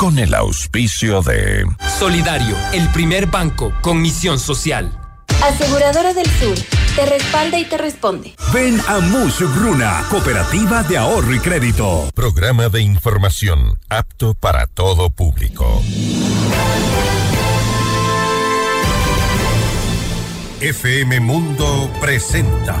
con el auspicio de Solidario, el primer banco con misión social. Aseguradora del Sur, te respalda y te responde. Ven a Bruna, Cooperativa de Ahorro y Crédito. Programa de información apto para todo público. FM Mundo presenta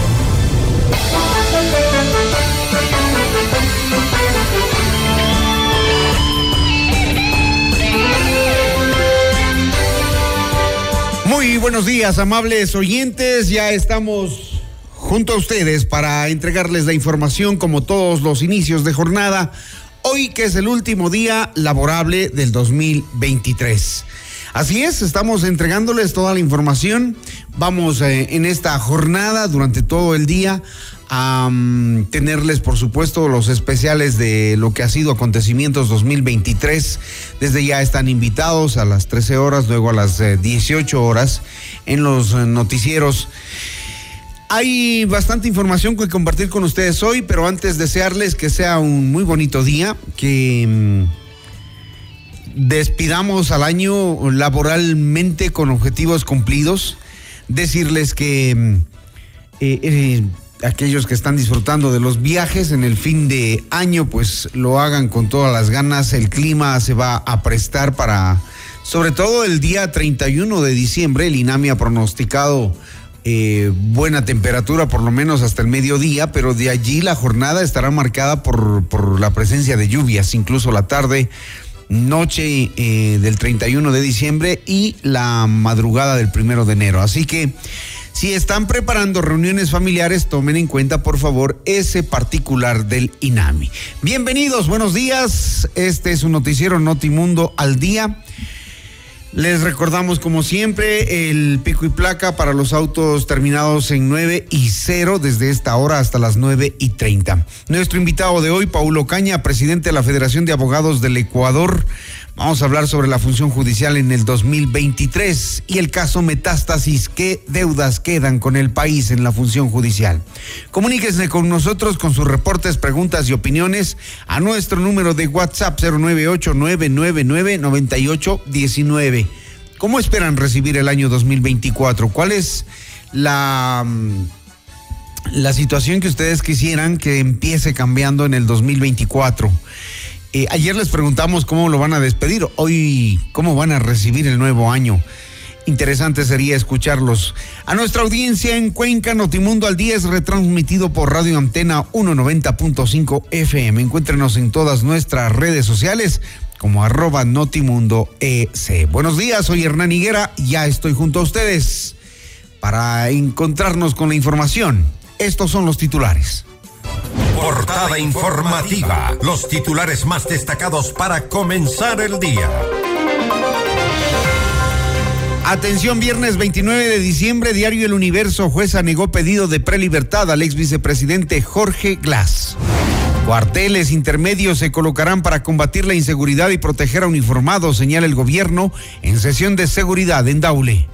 Buenos días, amables oyentes. Ya estamos junto a ustedes para entregarles la información como todos los inicios de jornada. Hoy que es el último día laborable del 2023. Así es, estamos entregándoles toda la información. Vamos eh, en esta jornada durante todo el día a tenerles, por supuesto, los especiales de lo que ha sido acontecimientos 2023. Desde ya están invitados a las 13 horas, luego a las 18 eh, horas en los eh, noticieros. Hay bastante información que compartir con ustedes hoy, pero antes desearles que sea un muy bonito día, que mm, despidamos al año laboralmente con objetivos cumplidos, decirles que mm, eh, aquellos que están disfrutando de los viajes en el fin de año, pues lo hagan con todas las ganas. El clima se va a prestar para, sobre todo el día 31 de diciembre, el INAMI ha pronosticado eh, buena temperatura, por lo menos hasta el mediodía, pero de allí la jornada estará marcada por, por la presencia de lluvias, incluso la tarde noche eh, del 31 de diciembre y la madrugada del primero de enero. Así que si están preparando reuniones familiares, tomen en cuenta, por favor, ese particular del INAMI. Bienvenidos, buenos días. Este es un noticiero Notimundo al día. Les recordamos, como siempre, el pico y placa para los autos terminados en 9 y 0 desde esta hora hasta las 9 y 30. Nuestro invitado de hoy, Paulo Caña, presidente de la Federación de Abogados del Ecuador. Vamos a hablar sobre la función judicial en el 2023 y el caso Metástasis. ¿Qué deudas quedan con el país en la función judicial? Comuníquese con nosotros con sus reportes, preguntas y opiniones a nuestro número de WhatsApp 098-999-9819. ¿Cómo esperan recibir el año 2024? ¿Cuál es la, mm, la situación que ustedes quisieran que empiece cambiando en el 2024? Eh, ayer les preguntamos cómo lo van a despedir, hoy cómo van a recibir el nuevo año. Interesante sería escucharlos. A nuestra audiencia en Cuenca, Notimundo al día es retransmitido por Radio Antena 190.5 FM. Encuéntrenos en todas nuestras redes sociales como arroba Notimundo EC. Buenos días, soy Hernán Higuera, ya estoy junto a ustedes para encontrarnos con la información. Estos son los titulares. Portada informativa. Los titulares más destacados para comenzar el día. Atención, viernes 29 de diciembre, Diario El Universo, jueza negó pedido de prelibertad al ex vicepresidente Jorge Glass. Cuarteles intermedios se colocarán para combatir la inseguridad y proteger a uniformados, señala el gobierno en sesión de seguridad en Daule.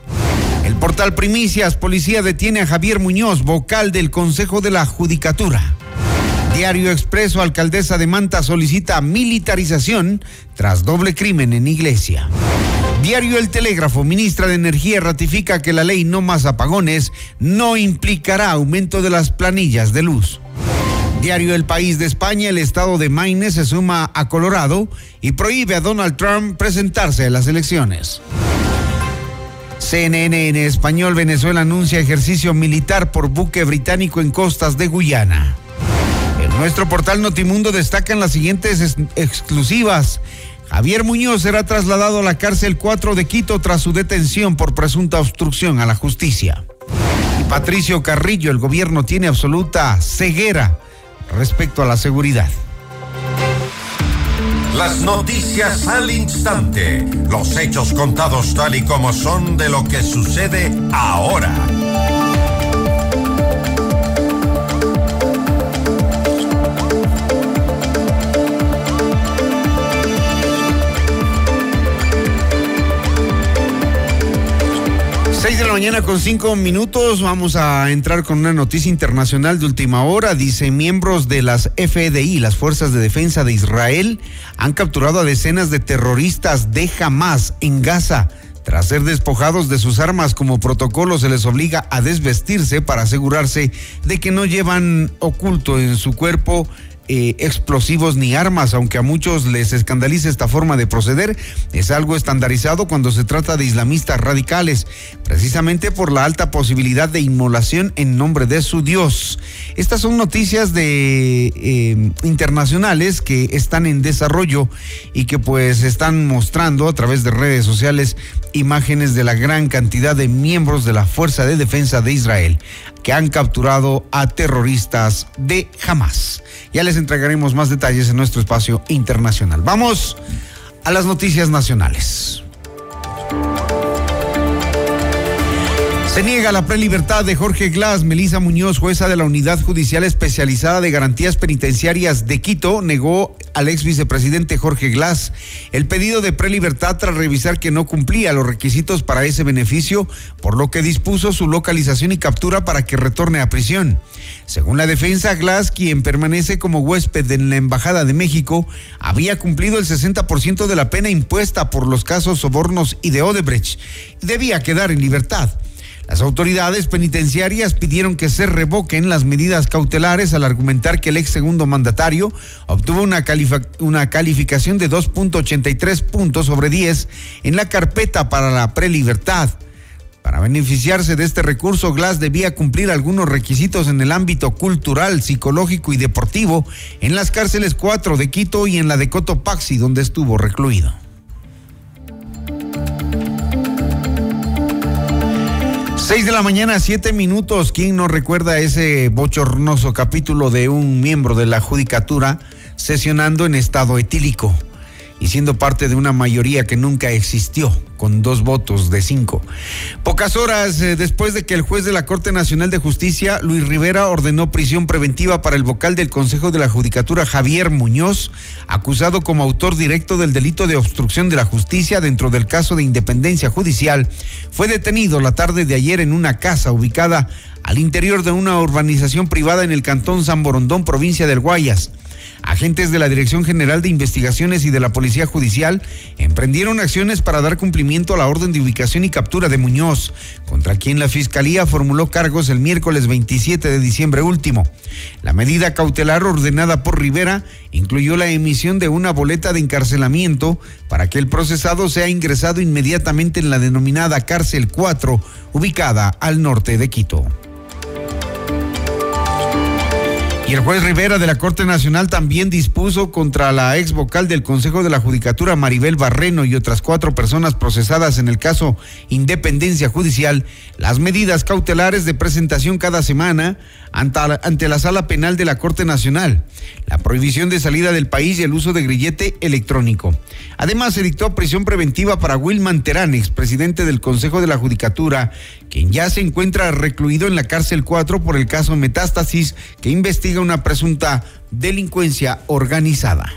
El portal Primicias, policía detiene a Javier Muñoz, vocal del Consejo de la Judicatura. Diario Expreso, alcaldesa de Manta solicita militarización tras doble crimen en iglesia. Diario El Telégrafo, ministra de Energía ratifica que la ley no más apagones no implicará aumento de las planillas de luz. Diario El País de España, el estado de Maine se suma a Colorado y prohíbe a Donald Trump presentarse a las elecciones. CNN en español, Venezuela anuncia ejercicio militar por buque británico en costas de Guyana. Nuestro portal Notimundo destaca en las siguientes exclusivas. Javier Muñoz será trasladado a la cárcel 4 de Quito tras su detención por presunta obstrucción a la justicia. Y Patricio Carrillo, el gobierno tiene absoluta ceguera respecto a la seguridad. Las noticias al instante, los hechos contados tal y como son de lo que sucede ahora. 6 de la mañana con cinco minutos. Vamos a entrar con una noticia internacional de última hora. Dice, miembros de las FDI, las Fuerzas de Defensa de Israel, han capturado a decenas de terroristas de Hamas en Gaza. Tras ser despojados de sus armas como protocolo, se les obliga a desvestirse para asegurarse de que no llevan oculto en su cuerpo eh, explosivos ni armas, aunque a muchos les escandalice esta forma de proceder, es algo estandarizado cuando se trata de islamistas radicales, precisamente por la alta posibilidad de inmolación en nombre de su Dios. Estas son noticias de eh, internacionales que están en desarrollo y que pues están mostrando a través de redes sociales imágenes de la gran cantidad de miembros de la Fuerza de Defensa de Israel que han capturado a terroristas de Hamas. Ya les entregaremos más detalles en nuestro espacio internacional. Vamos a las noticias nacionales. Se niega la prelibertad de Jorge Glass. Melisa Muñoz, jueza de la Unidad Judicial Especializada de Garantías Penitenciarias de Quito, negó al ex vicepresidente Jorge Glass el pedido de prelibertad tras revisar que no cumplía los requisitos para ese beneficio, por lo que dispuso su localización y captura para que retorne a prisión. Según la defensa, Glass, quien permanece como huésped en la Embajada de México, había cumplido el 60% de la pena impuesta por los casos sobornos y de Odebrecht y debía quedar en libertad. Las autoridades penitenciarias pidieron que se revoquen las medidas cautelares al argumentar que el ex segundo mandatario obtuvo una, calificación de 2.83 puntos sobre 10 en la carpeta para la prelibertad. Para beneficiarse de este recurso, Glass debía cumplir algunos requisitos en el ámbito cultural, psicológico y deportivo en las cárceles 4 de Quito y en la de Cotopaxi, donde estuvo recluido. Seis de la mañana, siete minutos. ¿Quién no recuerda ese bochornoso capítulo de un miembro de la judicatura sesionando en estado etílico? Y siendo parte de una mayoría que nunca existió, con dos votos de cinco. Pocas horas eh, después de que el juez de la Corte Nacional de Justicia, Luis Rivera, ordenó prisión preventiva para el vocal del Consejo de la Judicatura, Javier Muñoz, acusado como autor directo del delito de obstrucción de la justicia dentro del caso de independencia judicial, fue detenido la tarde de ayer en una casa ubicada al interior de una urbanización privada en el cantón San Borondón, provincia del Guayas. Agentes de la Dirección General de Investigaciones y de la Policía Judicial emprendieron acciones para dar cumplimiento a la orden de ubicación y captura de Muñoz, contra quien la Fiscalía formuló cargos el miércoles 27 de diciembre último. La medida cautelar ordenada por Rivera incluyó la emisión de una boleta de encarcelamiento para que el procesado sea ingresado inmediatamente en la denominada cárcel 4, ubicada al norte de Quito. Y el juez Rivera de la Corte Nacional también dispuso contra la ex vocal del Consejo de la Judicatura, Maribel Barreno, y otras cuatro personas procesadas en el caso Independencia Judicial, las medidas cautelares de presentación cada semana ante la Sala Penal de la Corte Nacional, la prohibición de salida del país y el uso de grillete electrónico. Además, se dictó prisión preventiva para Wilman Terán, expresidente del Consejo de la Judicatura, quien ya se encuentra recluido en la cárcel 4 por el caso Metástasis, que investiga una presunta delincuencia organizada.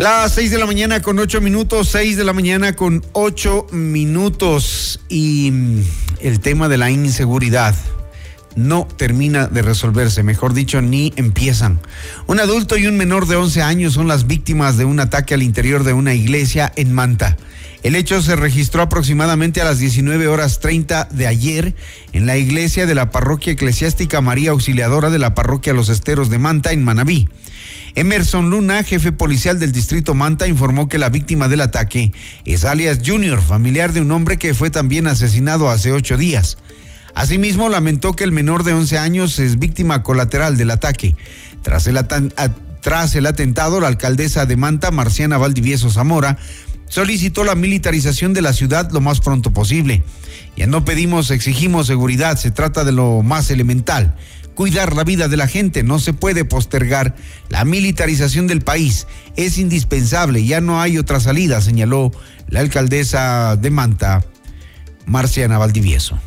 Las seis de la mañana con ocho minutos, seis de la mañana con ocho minutos y mm, el tema de la inseguridad no termina de resolverse, mejor dicho, ni empiezan. Un adulto y un menor de 11 años son las víctimas de un ataque al interior de una iglesia en Manta. El hecho se registró aproximadamente a las 19 horas 30 de ayer en la iglesia de la parroquia eclesiástica María Auxiliadora de la parroquia Los Esteros de Manta en Manabí. Emerson Luna, jefe policial del distrito Manta, informó que la víctima del ataque es alias Junior, familiar de un hombre que fue también asesinado hace ocho días. Asimismo, lamentó que el menor de 11 años es víctima colateral del ataque. Tras el, tras el atentado, la alcaldesa de Manta, Marciana Valdivieso Zamora, solicitó la militarización de la ciudad lo más pronto posible. Ya no pedimos, exigimos seguridad, se trata de lo más elemental cuidar la vida de la gente. No se puede postergar la militarización del país. Es indispensable, ya no hay otra salida, señaló la alcaldesa de Manta, Marciana Valdivieso.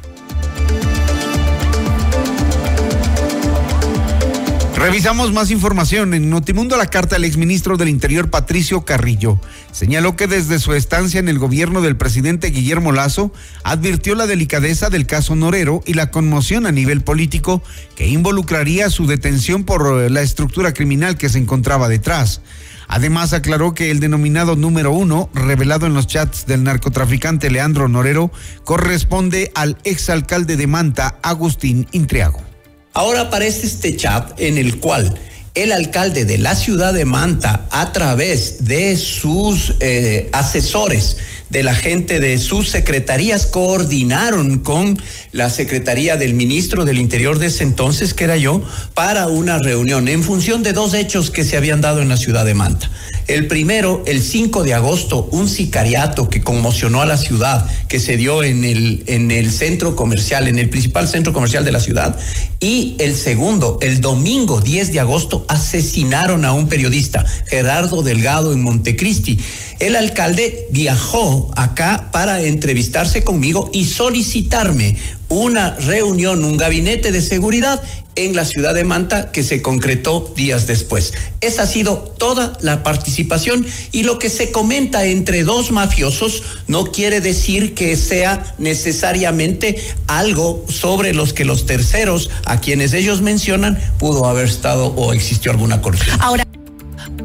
Revisamos más información. En Notimundo la carta del exministro del Interior Patricio Carrillo señaló que desde su estancia en el gobierno del presidente Guillermo Lazo advirtió la delicadeza del caso Norero y la conmoción a nivel político que involucraría su detención por la estructura criminal que se encontraba detrás. Además aclaró que el denominado número uno, revelado en los chats del narcotraficante Leandro Norero, corresponde al exalcalde de Manta, Agustín Intriago. Ahora aparece este chat en el cual el alcalde de la ciudad de Manta, a través de sus eh, asesores, de la gente de sus secretarías, coordinaron con la secretaría del ministro del Interior de ese entonces, que era yo, para una reunión en función de dos hechos que se habían dado en la ciudad de Manta. El primero, el 5 de agosto, un sicariato que conmocionó a la ciudad, que se dio en el, en el centro comercial, en el principal centro comercial de la ciudad. Y el segundo, el domingo 10 de agosto, asesinaron a un periodista, Gerardo Delgado, en Montecristi. El alcalde viajó acá para entrevistarse conmigo y solicitarme una reunión, un gabinete de seguridad en la ciudad de Manta que se concretó días después. Esa ha sido toda la participación y lo que se comenta entre dos mafiosos no quiere decir que sea necesariamente algo sobre los que los terceros a quienes ellos mencionan pudo haber estado o existió alguna corrupción. Ahora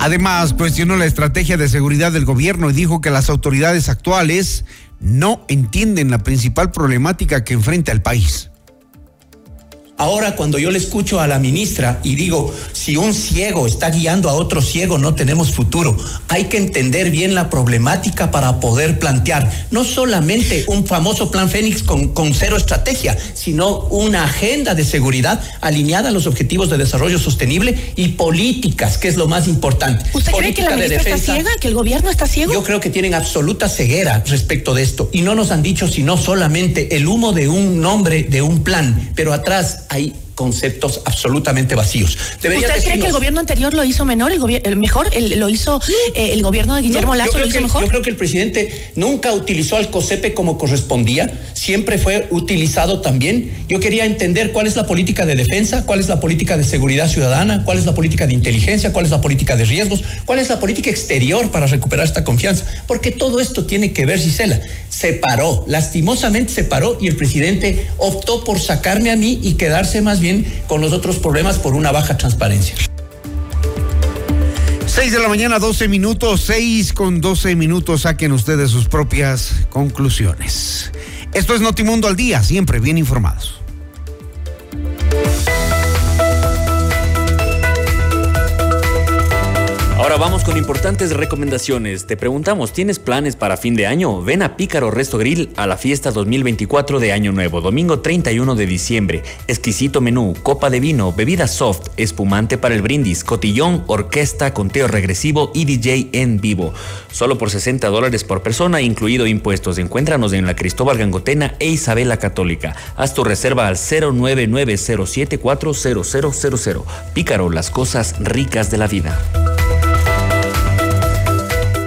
Además, cuestionó la estrategia de seguridad del gobierno y dijo que las autoridades actuales no entienden la principal problemática que enfrenta el país. Ahora cuando yo le escucho a la ministra y digo, si un ciego está guiando a otro ciego, no tenemos futuro. Hay que entender bien la problemática para poder plantear no solamente un famoso plan Fénix con, con cero estrategia, sino una agenda de seguridad alineada a los objetivos de desarrollo sostenible y políticas, que es lo más importante. ¿Usted cree que la ministra está ciega, que el gobierno está ciego? Yo creo que tienen absoluta ceguera respecto de esto y no nos han dicho sino solamente el humo de un nombre, de un plan, pero atrás hay conceptos absolutamente vacíos. ¿Usted cree que el gobierno anterior lo hizo menor, el, mejor, lo hizo eh, el gobierno de Guillermo Lazo lo hizo mejor? Yo creo que el presidente nunca utilizó al COSEPE como correspondía, siempre fue utilizado también. Yo quería entender cuál es la política de defensa, cuál es la política de seguridad ciudadana, cuál es la política de inteligencia, cuál es la política de riesgos, cuál es la política exterior para recuperar esta confianza, porque todo esto tiene que ver, Gisela, se paró, lastimosamente se paró y el presidente optó por sacarme a mí y quedarse más bien con los otros problemas por una baja transparencia. 6 de la mañana, 12 minutos, 6 con 12 minutos, saquen ustedes sus propias conclusiones. Esto es Notimundo al día, siempre bien informados. Vamos con importantes recomendaciones. Te preguntamos, ¿tienes planes para fin de año? Ven a Pícaro Resto Grill a la fiesta 2024 de Año Nuevo, domingo 31 de diciembre. Exquisito menú, copa de vino, bebida soft, espumante para el brindis, cotillón, orquesta, conteo regresivo y DJ en vivo. Solo por 60 dólares por persona, incluido impuestos. Encuéntranos en la Cristóbal Gangotena e Isabela Católica. Haz tu reserva al 099074000. Pícaro, las cosas ricas de la vida.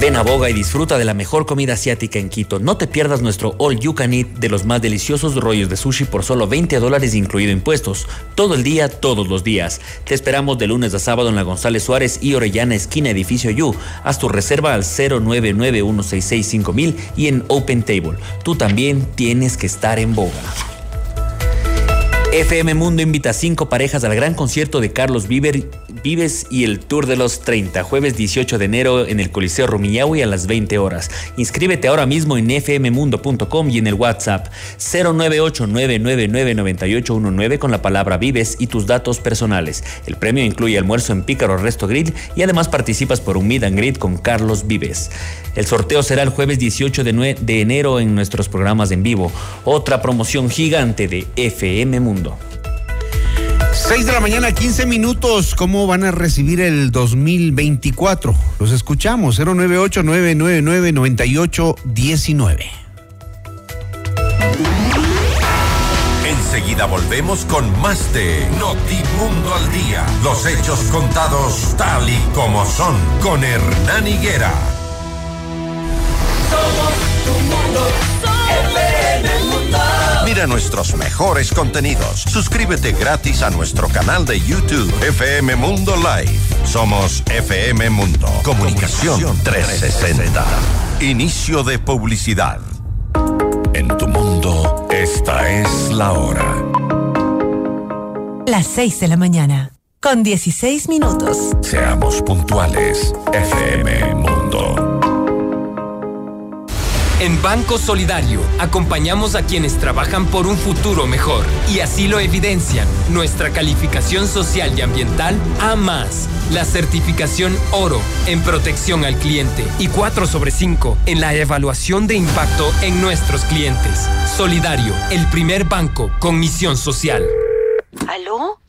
Ven a Boga y disfruta de la mejor comida asiática en Quito. No te pierdas nuestro All You Can Eat de los más deliciosos rollos de sushi por solo 20 dólares incluido impuestos. Todo el día, todos los días. Te esperamos de lunes a sábado en la González Suárez y Orellana, esquina Edificio You. Haz tu reserva al 099166500 y en Open Table. Tú también tienes que estar en Boga. FM Mundo invita a cinco parejas al gran concierto de Carlos Viver Vives y el Tour de los 30, jueves 18 de enero en el Coliseo Rumiñahui a las 20 horas. Inscríbete ahora mismo en fmmundo.com y en el WhatsApp 098999819 con la palabra Vives y tus datos personales. El premio incluye almuerzo en Pícaro Resto Grill y además participas por un meet and greet con Carlos Vives. El sorteo será el jueves 18 de, de enero en nuestros programas en vivo. Otra promoción gigante de FM Mundo. 6 de la mañana, 15 minutos. ¿Cómo van a recibir el 2024? Los escuchamos. 098-999-9819. Enseguida volvemos con más de Notimundo al Día. Los hechos contados tal y como son con Hernán Higuera. Somos tu mundo. Mira nuestros mejores contenidos. Suscríbete gratis a nuestro canal de YouTube FM Mundo Live. Somos FM Mundo. Comunicación 360. Inicio de publicidad. En tu mundo, esta es la hora. Las 6 de la mañana, con 16 minutos. Seamos puntuales. FM Mundo. En Banco Solidario acompañamos a quienes trabajan por un futuro mejor y así lo evidencian nuestra calificación social y ambiental A más, la certificación oro en protección al cliente y 4 sobre 5 en la evaluación de impacto en nuestros clientes. Solidario, el primer banco con misión social. ¿Aló?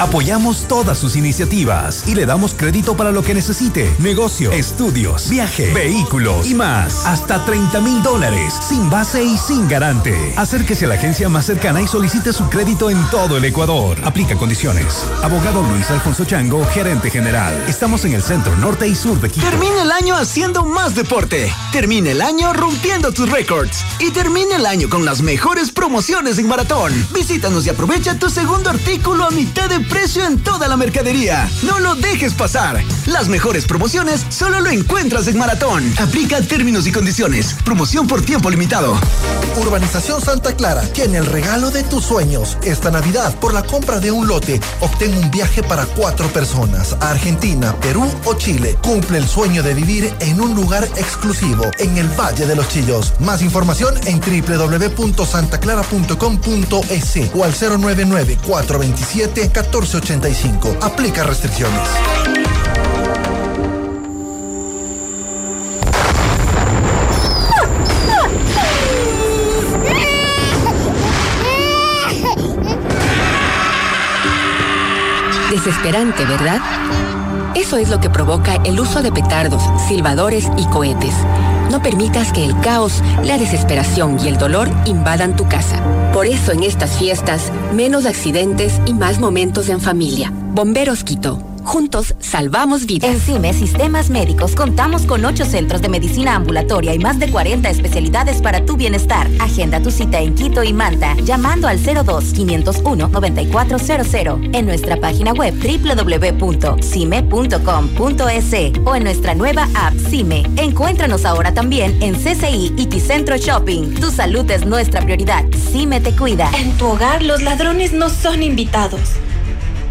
Apoyamos todas sus iniciativas y le damos crédito para lo que necesite. Negocio, estudios, viaje, vehículos y más. Hasta 30 mil dólares. Sin base y sin garante. Acérquese a la agencia más cercana y solicite su crédito en todo el Ecuador. Aplica condiciones. Abogado Luis Alfonso Chango, gerente general. Estamos en el centro norte y sur de Quito. Termina el año haciendo más deporte. Termina el año rompiendo tus récords. Y termina el año con las mejores promociones en maratón. Visítanos y aprovecha tu segundo artículo a mitad de precio en toda la mercadería. No lo dejes pasar. Las mejores promociones solo lo encuentras en Maratón. Aplica términos y condiciones. Promoción por tiempo limitado. Urbanización Santa Clara tiene el regalo de tus sueños. Esta Navidad, por la compra de un lote, obtén un viaje para cuatro personas a Argentina, Perú o Chile. Cumple el sueño de vivir en un lugar exclusivo en el Valle de los Chillos. Más información en www.santaclara.com.es o al 099 427 14 85. Aplica restricciones. Desesperante, ¿verdad? Eso es lo que provoca el uso de petardos, silbadores y cohetes. No permitas que el caos, la desesperación y el dolor invadan tu casa. Por eso en estas fiestas, menos accidentes y más momentos en familia. Bomberos Quito. Juntos salvamos vidas. En CIME Sistemas Médicos contamos con ocho centros de medicina ambulatoria y más de 40 especialidades para tu bienestar. Agenda tu cita en Quito y Manta llamando al 02-501-9400 en nuestra página web www.cime.com.es o en nuestra nueva app CIME. Encuéntranos ahora también en CCI y Ticentro Shopping. Tu salud es nuestra prioridad. CIME te cuida. En tu hogar los ladrones no son invitados.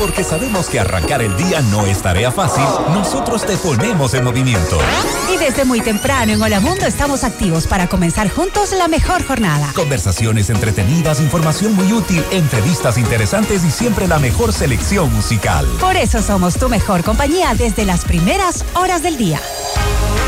Porque sabemos que arrancar el día no es tarea fácil, nosotros te ponemos en movimiento. Y desde muy temprano en Hola Mundo estamos activos para comenzar juntos la mejor jornada. Conversaciones entretenidas, información muy útil, entrevistas interesantes y siempre la mejor selección musical. Por eso somos tu mejor compañía desde las primeras horas del día.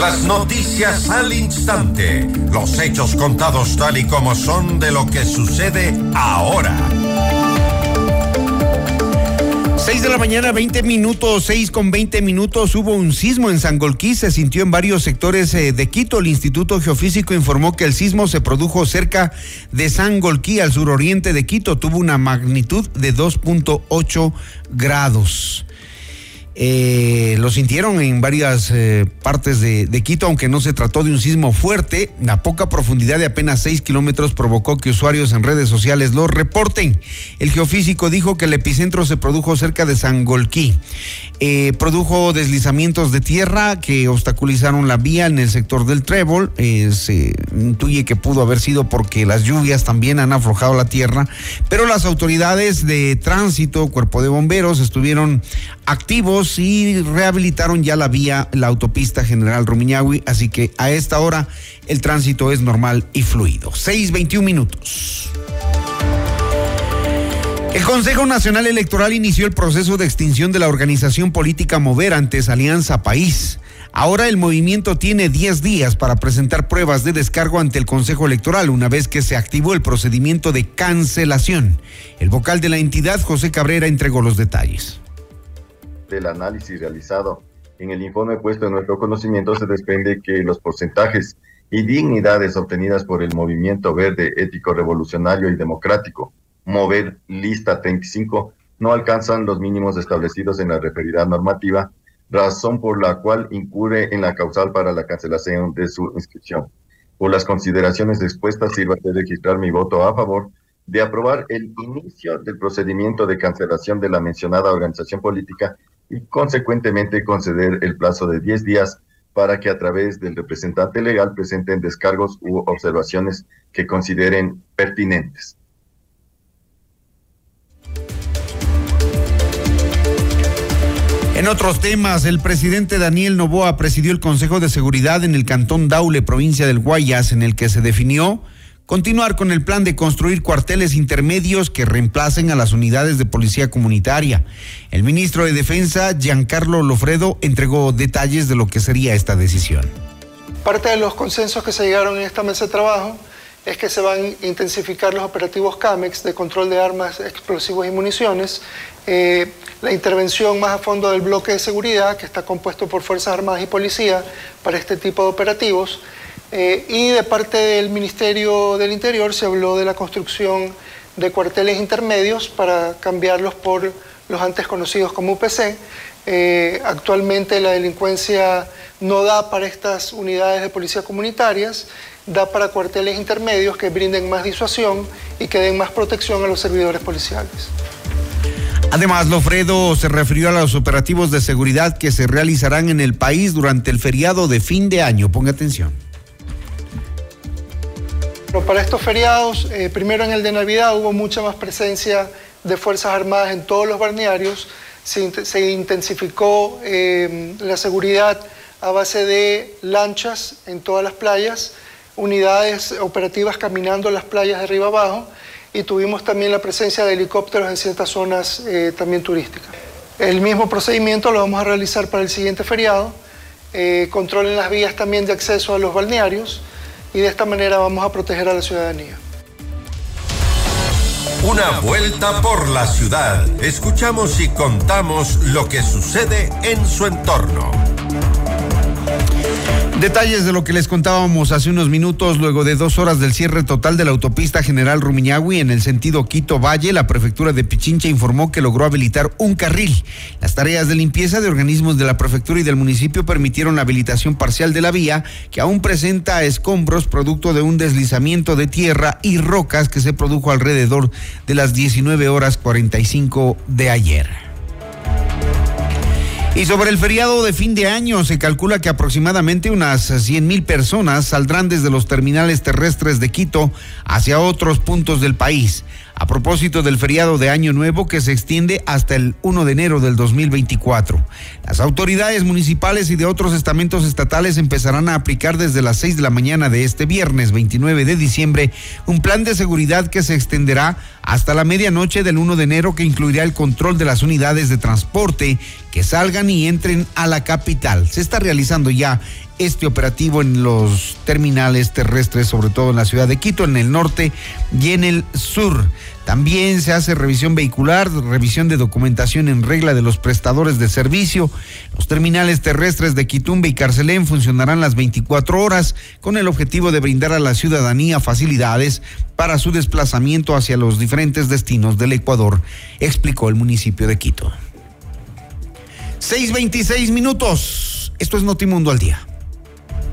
Las noticias al instante. Los hechos contados tal y como son de lo que sucede ahora. 6 de la mañana, 20 minutos, 6 con 20 minutos. Hubo un sismo en Sangolquí, se sintió en varios sectores eh, de Quito. El Instituto Geofísico informó que el sismo se produjo cerca de Sangolquí, al suroriente de Quito. Tuvo una magnitud de 2.8 grados. Eh, lo sintieron en varias eh, partes de, de, Quito, aunque no se trató de un sismo fuerte. La poca profundidad de apenas 6 kilómetros provocó que usuarios en redes sociales lo reporten. El geofísico dijo que el epicentro se produjo cerca de Sangolquí. Eh, produjo deslizamientos de tierra que obstaculizaron la vía en el sector del Trébol. se intuye que pudo haber sido porque las lluvias también han aflojado la tierra, pero las autoridades de tránsito, cuerpo de bomberos, estuvieron activos y rehabilitaron ya la vía, la autopista General Rumiñahui, así que a esta hora el tránsito es normal y fluido. 6.21 minutos. El Consejo Nacional Electoral inició el proceso de extinción de la organización política Mover antes Alianza País. Ahora el movimiento tiene 10 días para presentar pruebas de descargo ante el Consejo Electoral una vez que se activó el procedimiento de cancelación. El vocal de la entidad, José Cabrera, entregó los detalles del análisis realizado en el informe puesto en nuestro conocimiento se desprende que los porcentajes y dignidades obtenidas por el movimiento verde ético revolucionario y democrático, Mover Lista 35, no alcanzan los mínimos establecidos en la referida normativa, razón por la cual incurre en la causal para la cancelación de su inscripción. Por las consideraciones expuestas, sirva de registrar mi voto a favor de aprobar el inicio del procedimiento de cancelación de la mencionada organización política y consecuentemente conceder el plazo de 10 días para que a través del representante legal presenten descargos u observaciones que consideren pertinentes. En otros temas, el presidente Daniel Novoa presidió el Consejo de Seguridad en el Cantón Daule, provincia del Guayas, en el que se definió Continuar con el plan de construir cuarteles intermedios que reemplacen a las unidades de policía comunitaria. El ministro de Defensa, Giancarlo Lofredo, entregó detalles de lo que sería esta decisión. Parte de los consensos que se llegaron en esta mesa de trabajo es que se van a intensificar los operativos CAMEX de control de armas, explosivos y municiones, eh, la intervención más a fondo del bloque de seguridad, que está compuesto por Fuerzas Armadas y Policía, para este tipo de operativos eh, y de parte del Ministerio del Interior se habló de la construcción de cuarteles intermedios para cambiarlos por los antes conocidos como UPC. Eh, actualmente la delincuencia no da para estas unidades de policía comunitarias, da para cuarteles intermedios que brinden más disuasión y que den más protección a los servidores policiales. Además, Lofredo se refirió a los operativos de seguridad que se realizarán en el país durante el feriado de fin de año. Ponga atención para estos feriados, eh, primero en el de Navidad hubo mucha más presencia de Fuerzas Armadas en todos los balnearios, se, intensificó eh, la seguridad a base de lanchas en todas las playas, unidades operativas caminando las playas de arriba abajo y tuvimos también la presencia de helicópteros en ciertas zonas eh, también turísticas. El mismo procedimiento lo vamos a realizar para el siguiente feriado, controlen las vías también de acceso a los balnearios, y de esta manera vamos a proteger a la ciudadanía. Una vuelta por la ciudad. Escuchamos y contamos lo que sucede en su entorno. Detalles de lo que les contábamos hace unos minutos, luego de dos horas del cierre total de la autopista General Rumiñahui en el sentido Quito-Valle, la prefectura de Pichincha informó que logró habilitar un carril. Las tareas de limpieza de organismos de la prefectura y del municipio permitieron la habilitación parcial de la vía, que aún presenta escombros producto de un deslizamiento de tierra y rocas que se produjo alrededor de las 19 horas 45 de ayer. Y sobre el feriado de fin de año, se calcula que aproximadamente unas 100 mil personas saldrán desde los terminales terrestres de Quito hacia otros puntos del país a propósito del feriado de Año Nuevo que se extiende hasta el 1 de enero del 2024. Las autoridades municipales y de otros estamentos estatales empezarán a aplicar desde las 6 de la mañana de este viernes 29 de diciembre un plan de seguridad que se extenderá hasta la medianoche del 1 de enero que incluirá el control de las unidades de transporte que salgan y entren a la capital. Se está realizando ya este operativo en los terminales terrestres, sobre todo en la ciudad de Quito, en el norte y en el sur. También se hace revisión vehicular, revisión de documentación en regla de los prestadores de servicio. Los terminales terrestres de Quitumbe y Carcelén funcionarán las 24 horas con el objetivo de brindar a la ciudadanía facilidades para su desplazamiento hacia los diferentes destinos del Ecuador, explicó el municipio de Quito. 6.26 minutos. Esto es Notimundo al día.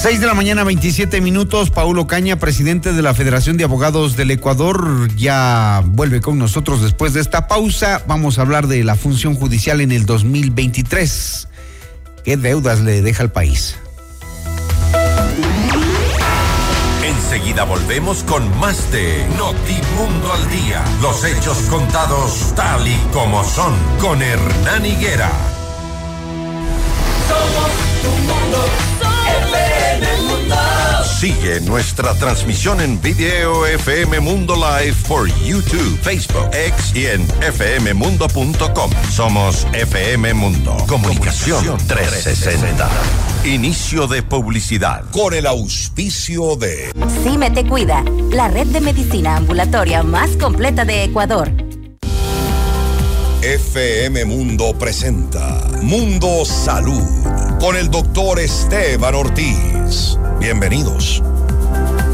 6 de la mañana, 27 minutos. Paulo Caña, presidente de la Federación de Abogados del Ecuador, ya vuelve con nosotros después de esta pausa. Vamos a hablar de la función judicial en el 2023. ¿Qué deudas le deja al país? Enseguida volvemos con más de Notimundo al Día. Los hechos contados tal y como son con Hernán Higuera. Somos Sigue nuestra transmisión en video FM Mundo Live por YouTube, Facebook, X y en fmmundo.com. Somos FM Mundo. Comunicación 360. Inicio de publicidad. Con el auspicio de Cime Te Cuida, la red de medicina ambulatoria más completa de Ecuador. FM Mundo presenta Mundo Salud con el doctor Esteban Ortiz. Bienvenidos.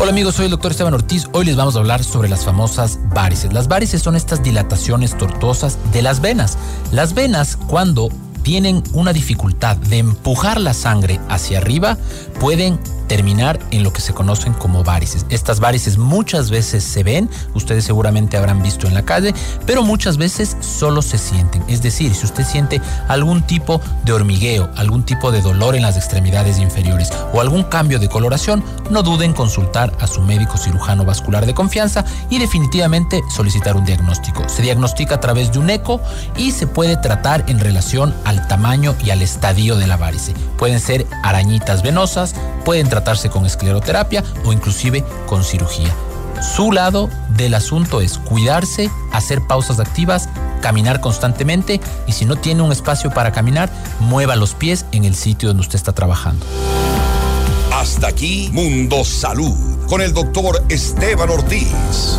Hola amigos, soy el doctor Esteban Ortiz. Hoy les vamos a hablar sobre las famosas varices. Las varices son estas dilataciones tortuosas de las venas. Las venas cuando tienen una dificultad de empujar la sangre hacia arriba pueden terminar en lo que se conocen como varices. Estas varices muchas veces se ven, ustedes seguramente habrán visto en la calle, pero muchas veces solo se sienten. Es decir, si usted siente algún tipo de hormigueo, algún tipo de dolor en las extremidades inferiores o algún cambio de coloración, no duden en consultar a su médico cirujano vascular de confianza y definitivamente solicitar un diagnóstico. Se diagnostica a través de un eco y se puede tratar en relación al tamaño y al estadio de la varice. Pueden ser arañitas venosas, pueden tratarse con escleroterapia o inclusive con cirugía. Su lado del asunto es cuidarse, hacer pausas activas, caminar constantemente y si no tiene un espacio para caminar, mueva los pies en el sitio donde usted está trabajando. Hasta aquí Mundo Salud con el doctor Esteban Ortiz.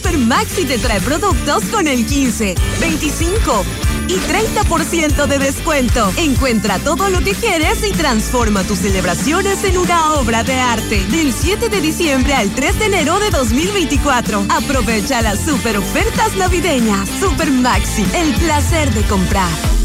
Maxi te trae productos con el 15, 25 y 30% de descuento. Encuentra todo lo que quieres y transforma tus celebraciones en una obra de arte. Del 7 de diciembre al 3 de enero de 2024. Aprovecha las super ofertas navideñas. Super Maxi, el placer de comprar.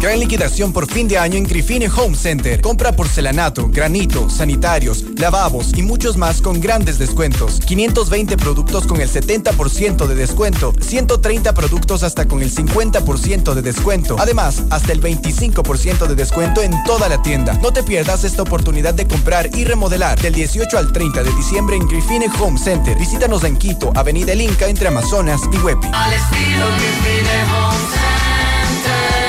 Gran liquidación por fin de año en Grifine Home Center. Compra porcelanato, granito, sanitarios, lavabos y muchos más con grandes descuentos. 520 productos con el 70% de descuento. 130 productos hasta con el 50% de descuento. Además, hasta el 25% de descuento en toda la tienda. No te pierdas esta oportunidad de comprar y remodelar del 18 al 30 de diciembre en Grifine Home Center. Visítanos en Quito, Avenida El Inca entre Amazonas y Huepi. Al estilo Grifine Home Center.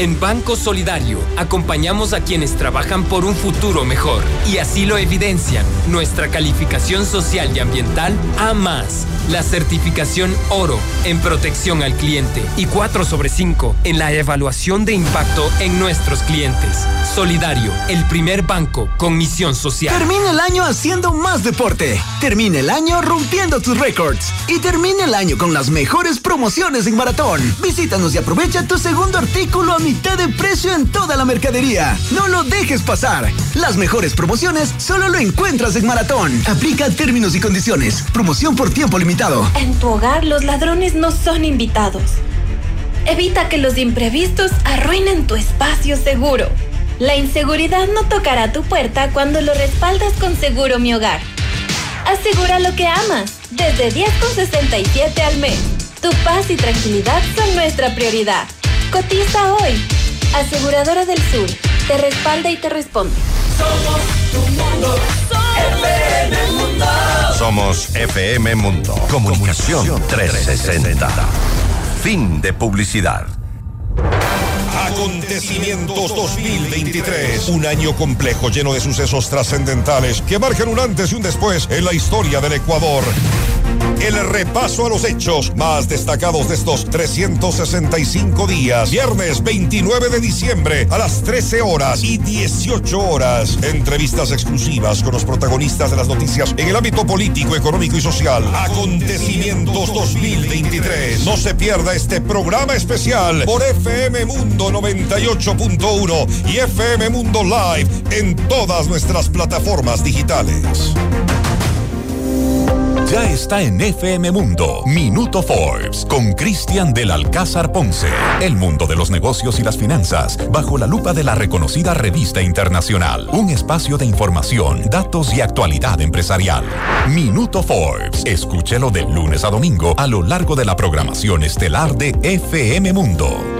En Banco Solidario acompañamos a quienes trabajan por un futuro mejor. Y así lo evidencian nuestra calificación social y ambiental A más, la certificación oro en protección al cliente y 4 sobre 5 en la evaluación de impacto en nuestros clientes. Solidario, el primer banco con misión social. Termina el año haciendo más deporte. Termina el año rompiendo tus récords. Y termina el año con las mejores promociones en maratón. Visítanos y aprovecha tu segundo artículo a mitad de precio en toda la mercadería. No lo dejes pasar. Las mejores promociones solo lo encuentras en maratón. Aplica términos y condiciones. Promoción por tiempo limitado. En tu hogar los ladrones no son invitados. Evita que los imprevistos arruinen tu espacio seguro. La inseguridad no tocará tu puerta cuando lo respaldas con Seguro Mi Hogar. Asegura lo que amas, desde 10,67 al mes. Tu paz y tranquilidad son nuestra prioridad. Cotiza hoy. Aseguradora del Sur. Te respalda y te responde. Somos tu mundo. FM Mundo. Somos FM Mundo. Comunicación 360. Fin de publicidad. Acontecimientos 2023. Un año complejo lleno de sucesos trascendentales que marcan un antes y un después en la historia del Ecuador. El repaso a los hechos más destacados de estos 365 días. Viernes 29 de diciembre a las 13 horas y 18 horas. Entrevistas exclusivas con los protagonistas de las noticias en el ámbito político, económico y social. Acontecimientos 2023. No se pierda este programa especial por FM Mundo 98.1 y FM Mundo Live en todas nuestras plataformas digitales. Ya está en FM Mundo, Minuto Forbes, con Cristian del Alcázar Ponce. El mundo de los negocios y las finanzas, bajo la lupa de la reconocida revista internacional. Un espacio de información, datos y actualidad empresarial. Minuto Forbes, escúchelo de lunes a domingo a lo largo de la programación estelar de FM Mundo.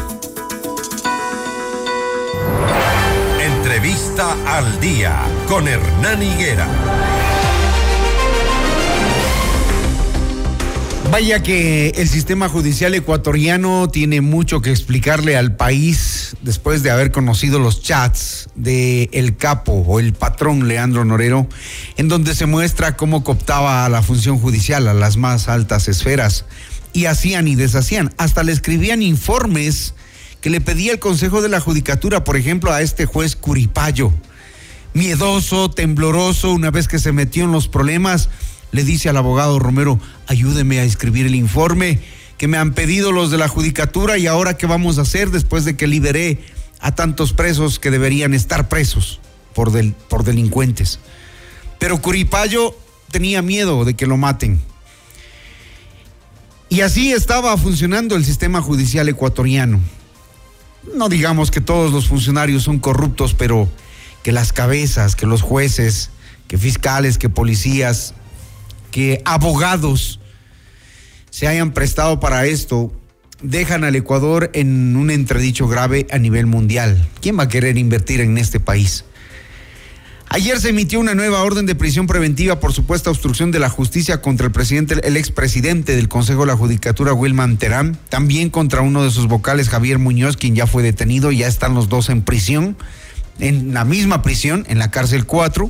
Al Día. Con Hernán Higuera. Vaya que el sistema judicial ecuatoriano tiene mucho que explicarle al país después de haber conocido los chats de el capo o el patrón Leandro Norero, en donde se muestra cómo cooptaba a la función judicial, a las más altas esferas, y hacían y deshacían. Hasta le escribían informes que le pedía el Consejo de la Judicatura, por ejemplo, a este juez Curipayo. Miedoso, tembloroso, una vez que se metió en los problemas le dice al abogado Romero, ayúdeme a escribir el informe que me han pedido los de la judicatura y ahora qué vamos a hacer después de que liberé a tantos presos que deberían estar presos por, del, por delincuentes. Pero Curipayo tenía miedo de que lo maten. Y así estaba funcionando el sistema judicial ecuatoriano. No digamos que todos los funcionarios son corruptos, pero que las cabezas, que los jueces, que fiscales, que policías, que abogados se hayan prestado para esto dejan al Ecuador en un entredicho grave a nivel mundial. ¿Quién va a querer invertir en este país? Ayer se emitió una nueva orden de prisión preventiva por supuesta obstrucción de la justicia contra el presidente, expresidente del Consejo de la Judicatura, Wilman Terán, también contra uno de sus vocales, Javier Muñoz, quien ya fue detenido, ya están los dos en prisión en la misma prisión, en la cárcel 4,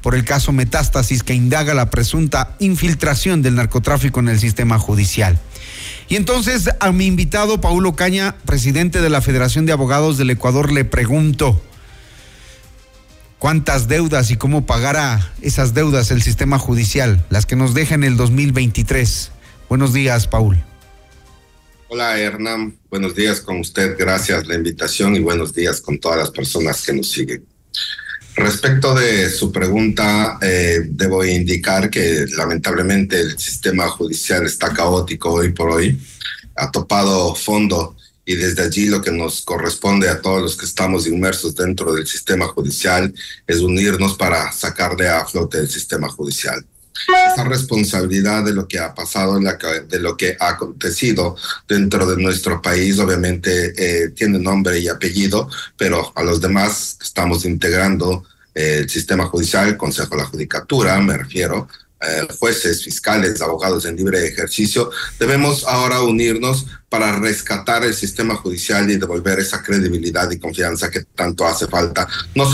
por el caso Metástasis que indaga la presunta infiltración del narcotráfico en el sistema judicial. Y entonces a mi invitado Paulo Caña, presidente de la Federación de Abogados del Ecuador, le pregunto, ¿cuántas deudas y cómo pagará esas deudas el sistema judicial, las que nos deja en el 2023? Buenos días, Paul. Hola Hernán, buenos días con usted, gracias la invitación y buenos días con todas las personas que nos siguen. Respecto de su pregunta, eh, debo indicar que lamentablemente el sistema judicial está caótico hoy por hoy, ha topado fondo y desde allí lo que nos corresponde a todos los que estamos inmersos dentro del sistema judicial es unirnos para sacarle a flote el sistema judicial. Esa responsabilidad de lo que ha pasado, de lo que ha acontecido dentro de nuestro país, obviamente eh, tiene nombre y apellido, pero a los demás estamos integrando eh, el sistema judicial, el Consejo de la Judicatura, me refiero, eh, jueces, fiscales, abogados en libre ejercicio, debemos ahora unirnos para rescatar el sistema judicial y devolver esa credibilidad y confianza que tanto hace falta, no,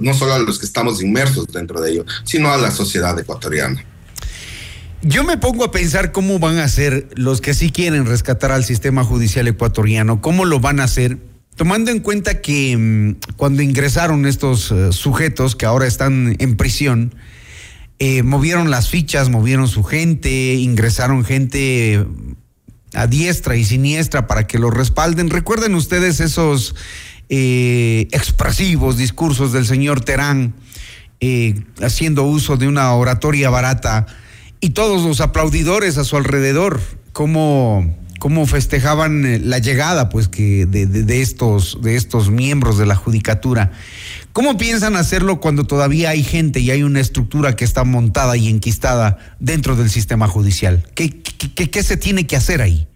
no solo a los que estamos inmersos dentro de ello, sino a la sociedad ecuatoriana. Yo me pongo a pensar cómo van a hacer los que sí quieren rescatar al sistema judicial ecuatoriano, cómo lo van a hacer, tomando en cuenta que mm, cuando ingresaron estos eh, sujetos que ahora están en prisión, eh, movieron las fichas, movieron su gente, ingresaron gente a diestra y siniestra para que lo respalden. Recuerden ustedes esos eh, expresivos discursos del señor Terán haciendo uso de una oratoria barata y todos los aplaudidores a su alrededor, cómo, cómo festejaban eh, la llegada pues que de, de, estos, de estos miembros de la judicatura. ¿Cómo piensan hacerlo cuando todavía hay gente y hay una estructura que está montada y enquistada dentro del sistema judicial? ¿Qué, qué, qué se tiene que hacer ahí?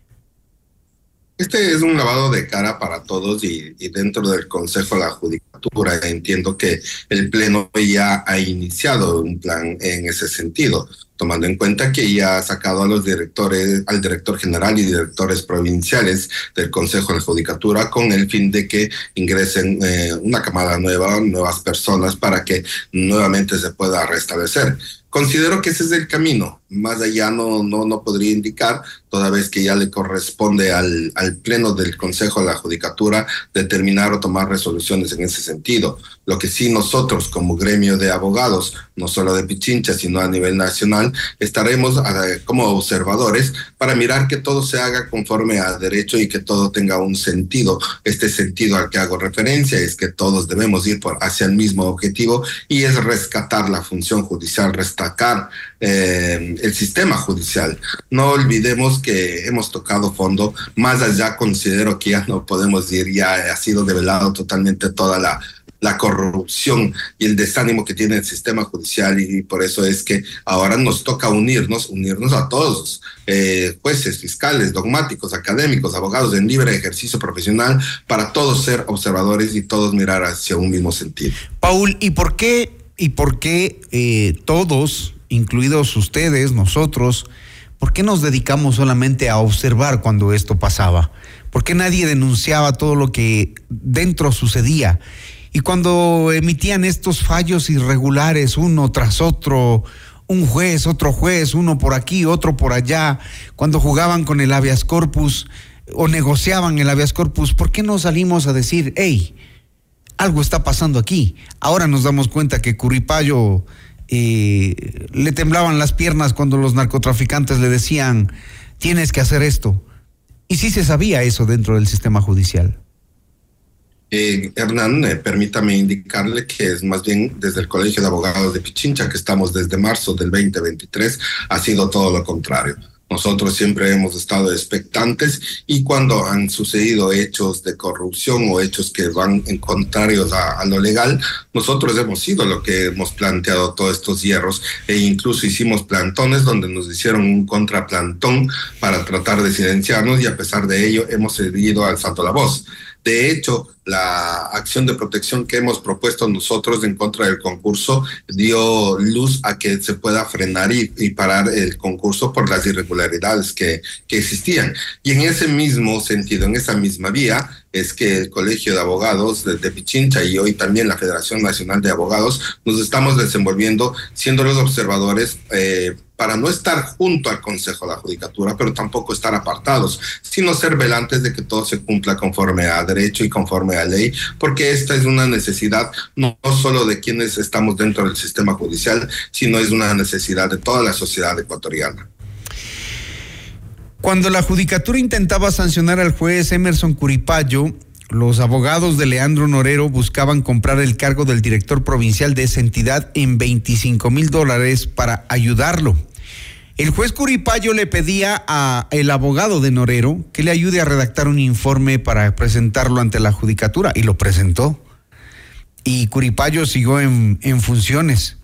Este es un lavado de cara para todos y, y, dentro del Consejo de la Judicatura entiendo que el Pleno ya ha iniciado un plan en ese sentido tomando en cuenta que ya ha sacado a los directores, al director general y directores provinciales del Consejo de Judicatura con el fin de que ingresen eh, una camada nueva, nuevas personas para que nuevamente se pueda restablecer. Considero que ese es el camino, más allá no, no, no podría indicar, toda vez que ya le corresponde al, al Pleno del Consejo de la Judicatura determinar o tomar resoluciones en ese sentido. Lo que sí nosotros como gremio de abogados, no solo de Pichincha, sino a nivel nacional, estaremos eh, como observadores para mirar que todo se haga conforme a derecho y que todo tenga un sentido. Este sentido al que hago referencia es que todos debemos ir hacia el mismo objetivo y es rescatar la función judicial, destacar eh, el sistema judicial. No olvidemos que hemos tocado fondo, más allá considero que ya no podemos ir, ya ha sido develado totalmente toda la la corrupción y el desánimo que tiene el sistema judicial y por eso es que ahora nos toca unirnos, unirnos a todos, eh, jueces, fiscales, dogmáticos, académicos, abogados en libre ejercicio profesional, para todos ser observadores y todos mirar hacia un mismo sentido. Paul, ¿y por qué, y por qué eh, todos, incluidos ustedes, nosotros, ¿por qué nos dedicamos solamente a observar cuando esto pasaba? ¿Por qué nadie denunciaba todo lo que dentro sucedía? Y cuando emitían estos fallos irregulares uno tras otro, un juez, otro juez, uno por aquí, otro por allá, cuando jugaban con el habeas corpus o negociaban el habeas corpus, ¿por qué no salimos a decir, hey, algo está pasando aquí? Ahora nos damos cuenta que Curripayo eh, le temblaban las piernas cuando los narcotraficantes le decían, tienes que hacer esto. Y sí se sabía eso dentro del sistema judicial. Eh, Hernán, eh, permítame indicarle que es más bien desde el Colegio de Abogados de Pichincha, que estamos desde marzo del 2023, ha sido todo lo contrario. Nosotros siempre hemos estado expectantes y cuando han sucedido hechos de corrupción o hechos que van en contrarios a, lo legal, nosotros hemos sido lo que hemos planteado todos estos hierros e incluso hicimos plantones donde nos hicieron un contraplantón para tratar de silenciarnos y a pesar de ello hemos seguido alzando la voz. De hecho, la acción de protección que hemos propuesto nosotros en contra del concurso dio luz a que se pueda frenar y, y parar el concurso por las irregularidades que, que, existían. Y en ese mismo sentido, en esa misma vía, es que el Colegio de Abogados de, de, Pichincha y hoy también la Federación Nacional de Abogados nos estamos desenvolviendo siendo los observadores eh, para no estar junto al Consejo de la Judicatura, pero tampoco estar apartados, sino ser velantes de que todo se cumpla conforme a derecho y conforme a ley, porque esta es una necesidad no solo de quienes estamos dentro del sistema judicial, sino es una necesidad de toda la sociedad ecuatoriana. Cuando la judicatura intentaba sancionar al juez Emerson Curipayo, los abogados de Leandro Norero buscaban comprar el cargo del director provincial de esa entidad en 25 mil dólares para ayudarlo. El juez Curipayo le pedía a el abogado de Norero que le ayude a redactar un informe para presentarlo ante la judicatura y lo presentó. Y Curipayo siguió en, en funciones.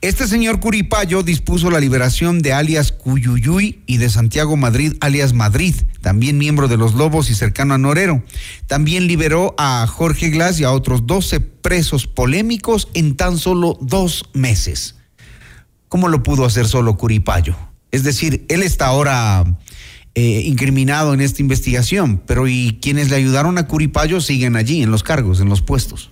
Este señor Curipayo dispuso la liberación de alias Cuyuyuy y de Santiago Madrid alias Madrid, también miembro de los Lobos y cercano a Norero. También liberó a Jorge Glass y a otros 12 presos polémicos en tan solo dos meses. ¿Cómo lo pudo hacer solo Curipayo? Es decir, él está ahora eh, incriminado en esta investigación, pero ¿y quienes le ayudaron a Curipayo siguen allí, en los cargos, en los puestos?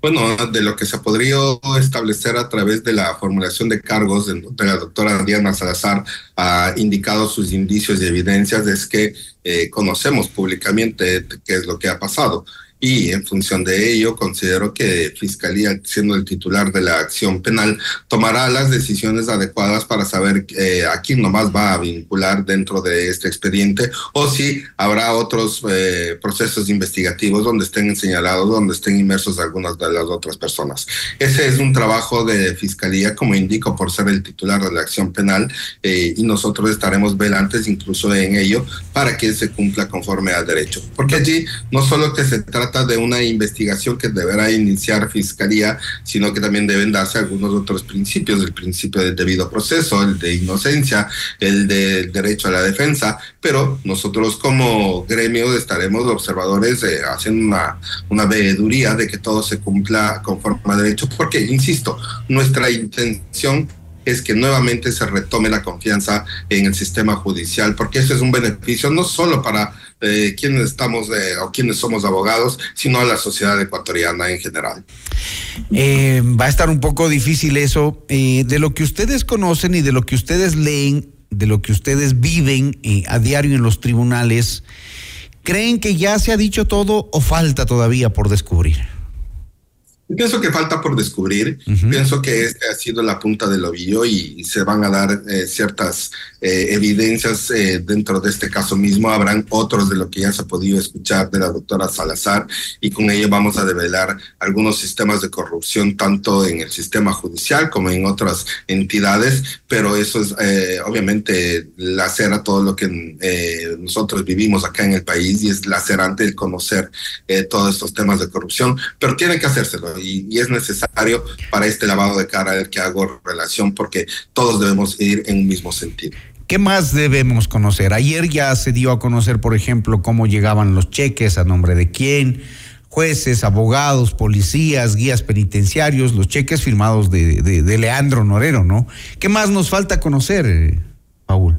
bueno, de lo que se podría establecer a través de la formulación de cargos de, la doctora Diana Salazar ha indicado sus indicios y evidencias es que eh, conocemos públicamente qué es lo que ha pasado y en función de ello considero que Fiscalía, siendo el titular de la acción penal, tomará las decisiones adecuadas para saber eh, a quién nomás va a vincular dentro de este expediente o si habrá otros eh, procesos investigativos donde estén señalados, donde estén inmersos algunas de las otras personas. Ese es un trabajo de Fiscalía, como indico, por ser el titular de la acción penal eh, y nosotros estaremos velantes incluso en ello para que se cumpla conforme al derecho. Porque allí no solo que se trata de una investigación que deberá iniciar Fiscalía, sino que también deben darse algunos otros principios, el principio del debido proceso, el de inocencia, el del derecho a la defensa, pero nosotros como gremio estaremos observadores eh, haciendo una, una veeduría de que todo se cumpla conforme a derecho, porque, insisto, nuestra intención es que nuevamente se retome la confianza en el sistema judicial, porque eso es un beneficio no solo para eh, quienes estamos eh, o quienes somos abogados, sino a la sociedad ecuatoriana en general. Eh, va a estar un poco difícil eso. de lo que ustedes conocen y de lo que ustedes leen, de lo que ustedes viven a diario en los tribunales, ¿creen que ya se ha dicho todo o falta todavía por descubrir? Pienso que falta por descubrir. Pienso que este ha sido la punta del ovillo y, se van a dar eh, ciertas eh, evidencias eh, dentro de este caso mismo. Habrán otros de lo que ya se ha podido escuchar de la doctora Salazar y con ello vamos a develar algunos sistemas de corrupción tanto en el sistema judicial como en otras entidades, pero eso es obviamente a todo lo que nosotros vivimos acá en el país y es lacerante el conocer todos estos temas de corrupción, pero tienen que hacérselo y, es necesario para este lavado de cara el que hago relación porque todos debemos ir en un mismo sentido. ¿Qué más debemos conocer? Ayer ya se dio a conocer, por ejemplo, cómo llegaban los cheques, a nombre de quién, jueces, abogados, policías, guías penitenciarios, los cheques firmados de, de Leandro Norero, ¿no? ¿Qué más nos falta conocer, eh, Paul?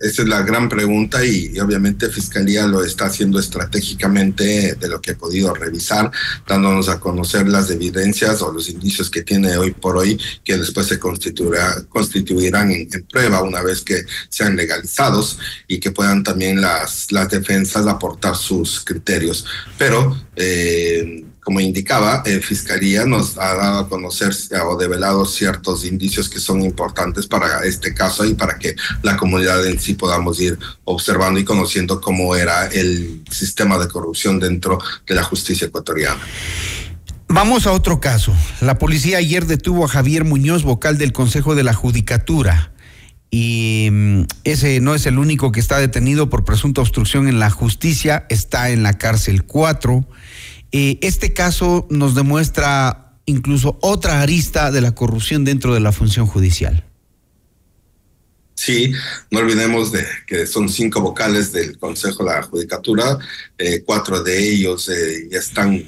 Esa es la gran pregunta y, obviamente Fiscalía lo está haciendo estratégicamente de lo que he podido revisar, dándonos a conocer las evidencias o los indicios que tiene hoy por hoy, que después se constituirá, constituirán en, prueba una vez que sean legalizados y que puedan también las, las defensas aportar sus criterios. Pero eh, como indicaba, eh, Fiscalía nos ha dado a conocer o develado ciertos indicios que son importantes para este caso y para que la comunidad en sí podamos ir observando y conociendo cómo era el sistema de corrupción dentro de la justicia ecuatoriana. Vamos a otro caso. La policía ayer detuvo a Javier Muñoz, vocal del Consejo de la Judicatura. Y mm, ese no es el único que está detenido por presunta obstrucción en la justicia, está en la cárcel 4. Eh, este caso nos demuestra incluso otra arista de la corrupción dentro de la función judicial. Sí, no olvidemos de que son cinco vocales del Consejo de la Judicatura, eh, cuatro de ellos eh, ya están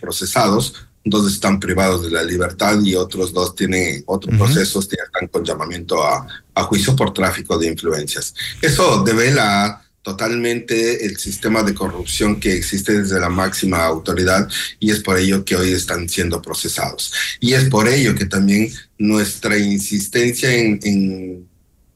procesados, dos están privados de la libertad y otros dos tienen otros procesos que están con llamamiento a, a juicio por tráfico de influencias. Eso devela totalmente el sistema de corrupción que existe desde la máxima autoridad y es por ello que hoy están siendo procesados. Y es por ello que también nuestra insistencia en,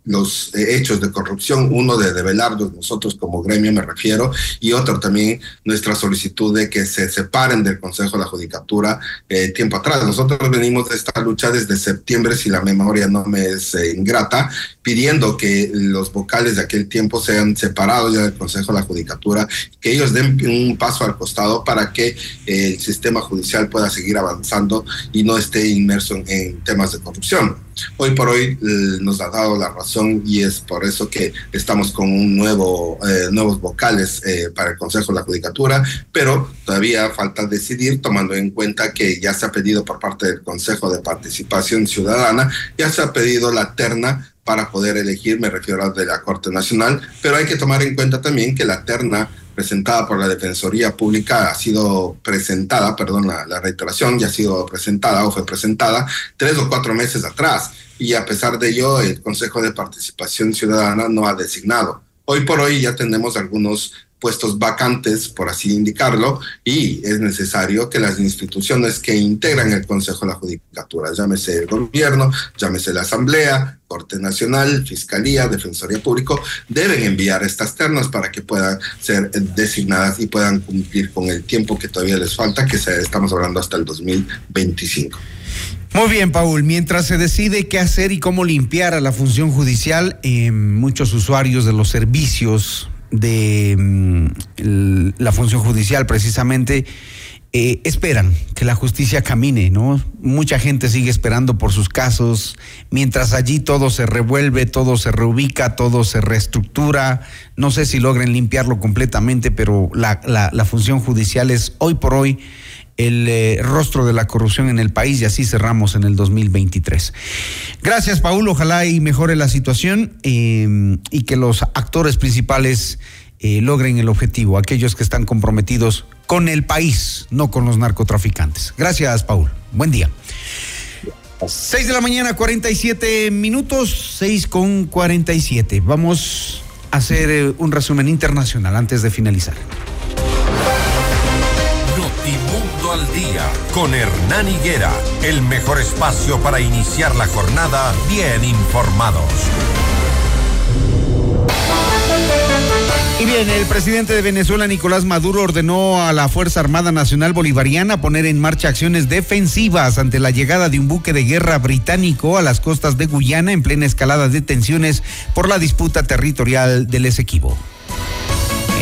los eh, hechos de corrupción, uno de develarlos nosotros como gremio me refiero, y otro también nuestra solicitud de que se separen del Consejo de la Judicatura eh, tiempo atrás. Nosotros venimos de esta lucha desde septiembre, si la memoria no me es eh, ingrata, pidiendo que los vocales de aquel tiempo sean separados ya del Consejo de la Judicatura, que ellos den un paso al costado para que el sistema judicial pueda seguir avanzando y no esté inmerso en temas de corrupción. Hoy por hoy nos ha dado la razón y es por eso que estamos con un nuevo, eh, nuevos vocales eh, para el Consejo de la Judicatura, pero todavía falta decidir, tomando en cuenta que ya se ha pedido por parte del Consejo de Participación Ciudadana, ya se ha pedido la terna para poder elegir, me refiero a de la Corte Nacional, pero hay que tomar en cuenta también que la terna presentada por la Defensoría Pública ha sido presentada, perdón, la, la, reiteración ya ha sido presentada o fue presentada tres o cuatro meses atrás y a pesar de ello el Consejo de Participación Ciudadana no ha designado. Hoy por hoy ya tenemos algunos puestos vacantes, por así indicarlo, y es necesario que las instituciones que integran el Consejo de la Judicatura, llámese el gobierno, llámese la Asamblea, Corte Nacional, Fiscalía, Defensoría Público, deben enviar estas ternas para que puedan ser designadas y puedan cumplir con el tiempo que todavía les falta, que se, estamos hablando hasta el 2025. Muy bien, Paul. Mientras se decide qué hacer y cómo limpiar a la función judicial, eh, muchos usuarios de los servicios de mm, la función judicial precisamente eh, esperan que la justicia camine, ¿no? Mucha gente sigue esperando por sus casos, mientras allí todo se revuelve, todo se reubica, todo se reestructura. No sé si logren limpiarlo completamente, pero la, la, la función judicial es hoy por hoy el eh, rostro de la corrupción en el país y así cerramos en el 2023. Gracias, Paul. Ojalá y mejore la situación eh, y que los actores principales eh, logren el objetivo, aquellos que están comprometidos con el país, no con los narcotraficantes. Gracias, Paul. Buen día. 6 de la mañana, 47 minutos, 6 con 47. Vamos a hacer eh, un resumen internacional antes de finalizar. Al día con Hernán Higuera, el mejor espacio para iniciar la jornada bien informados. Y bien, el presidente de Venezuela, Nicolás Maduro, ordenó a la Fuerza Armada Nacional Bolivariana poner en marcha acciones defensivas ante la llegada de un buque de guerra británico a las costas de Guyana en plena escalada de tensiones por la disputa territorial del Esequibo.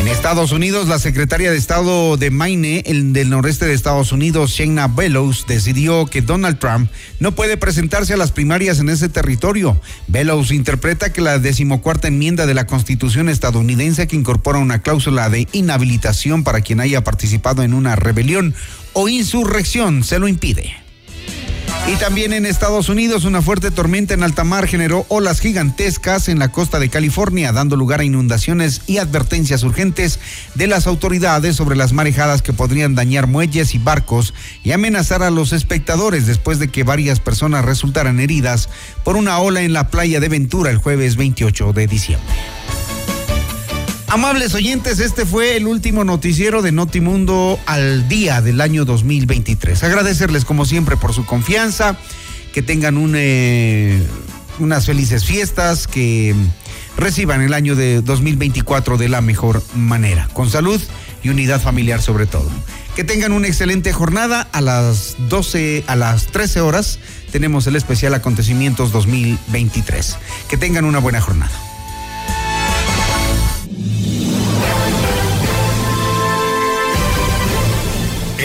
En Estados Unidos, la secretaria de Estado de Maine, el del noreste de Estados Unidos, Shayna Bellows, decidió que Donald Trump no puede presentarse a las primarias en ese territorio. Bellows interpreta que la decimocuarta enmienda de la Constitución estadounidense que incorpora una cláusula de inhabilitación para quien haya participado en una rebelión o insurrección se lo impide. Y también en Estados Unidos, una fuerte tormenta en alta mar generó olas gigantescas en la costa de California, dando lugar a inundaciones y advertencias urgentes de las autoridades sobre las marejadas que podrían dañar muelles y barcos y amenazar a los espectadores después de que varias personas resultaran heridas por una ola en la playa de Ventura el jueves 28 de diciembre. Amables oyentes, este fue el último noticiero de Notimundo al día del año 2023. Agradecerles como siempre por su confianza, que tengan eh, unas felices fiestas, que reciban el año de 2024 de la mejor manera, con salud y unidad familiar sobre todo. Que tengan una excelente jornada a las 12, a las 13 horas tenemos el especial acontecimientos 2023. Que tengan una buena jornada.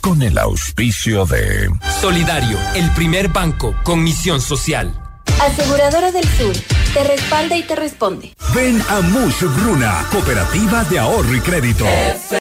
con el auspicio de Solidario, el primer banco con misión social. Aseguradora del Sur, te respalda y te responde. Ven a Mush Bruna, Cooperativa de Ahorro y Crédito.